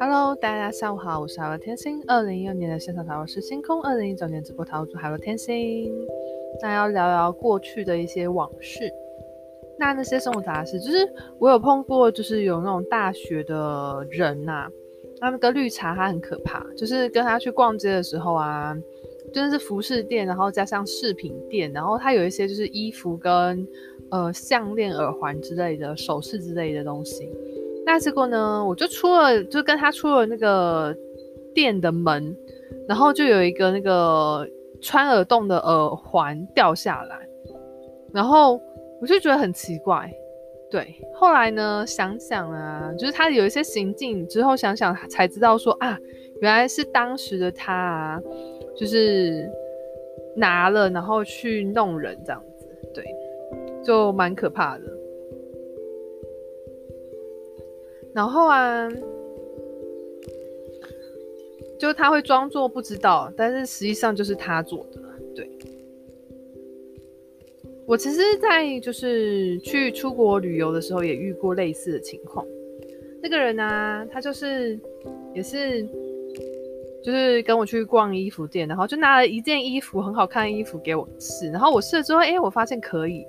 Hello，大家下午好，我是海洛天星。二零一二年的线上塔罗师星空，二零一九年直播塔罗主海洛天星。那要聊聊过去的一些往事。那那些生活杂事，就是我有碰过，就是有那种大学的人呐、啊，那那个绿茶他很可怕，就是跟他去逛街的时候啊，真的是服饰店，然后加上饰品店，然后他有一些就是衣服跟呃项链、耳环之类的首饰之类的东西。那结果呢，我就出了，就跟他出了那个店的门，然后就有一个那个穿耳洞的耳环掉下来，然后。我就觉得很奇怪，对。后来呢，想想啊，就是他有一些行径之后，想想才知道说啊，原来是当时的他啊，就是拿了然后去弄人这样子，对，就蛮可怕的。然后啊，就他会装作不知道，但是实际上就是他做的，对。我其实，在就是去出国旅游的时候，也遇过类似的情况。那个人呢、啊，他就是也是，就是跟我去逛衣服店，然后就拿了一件衣服，很好看的衣服给我试。然后我试了之后，哎，我发现可以。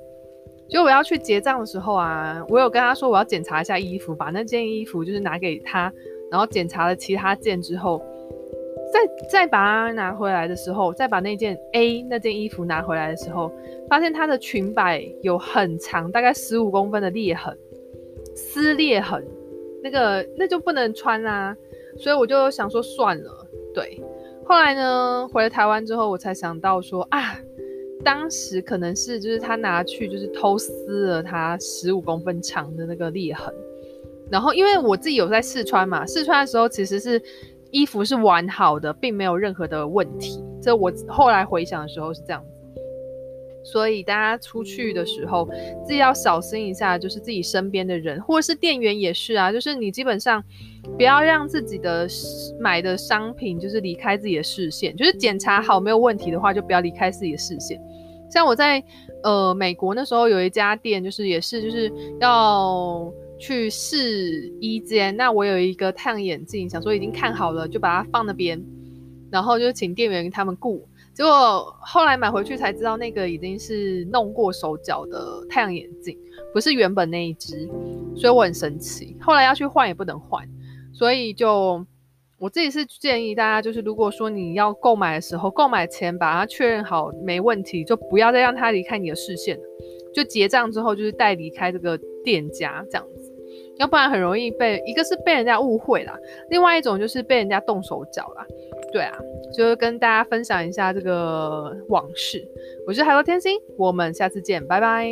就我要去结账的时候啊，我有跟他说我要检查一下衣服，把那件衣服就是拿给他，然后检查了其他件之后。再再把它拿回来的时候，再把那件 A 那件衣服拿回来的时候，发现它的裙摆有很长，大概十五公分的裂痕，撕裂痕，那个那就不能穿啦。所以我就想说算了。对，后来呢，回了台湾之后，我才想到说啊，当时可能是就是他拿去就是偷撕了他十五公分长的那个裂痕，然后因为我自己有在试穿嘛，试穿的时候其实是。衣服是完好的，并没有任何的问题。这我后来回想的时候是这样，所以大家出去的时候自己要小心一下，就是自己身边的人，或者是店员也是啊，就是你基本上不要让自己的买的商品就是离开自己的视线，就是检查好没有问题的话，就不要离开自己的视线。像我在呃美国那时候有一家店，就是也是就是要。去试衣间，那我有一个太阳眼镜，想说已经看好了，就把它放那边，然后就请店员他们顾。结果后来买回去才知道，那个已经是弄过手脚的太阳眼镜，不是原本那一只，所以我很生气。后来要去换也不能换，所以就我自己是建议大家，就是如果说你要购买的时候，购买前把它确认好没问题，就不要再让它离开你的视线了，就结账之后就是带离开这个店家这样。要不然很容易被，一个是被人家误会啦，另外一种就是被人家动手脚啦。对啊，就跟大家分享一下这个往事。我是海洛天星，我们下次见，拜拜。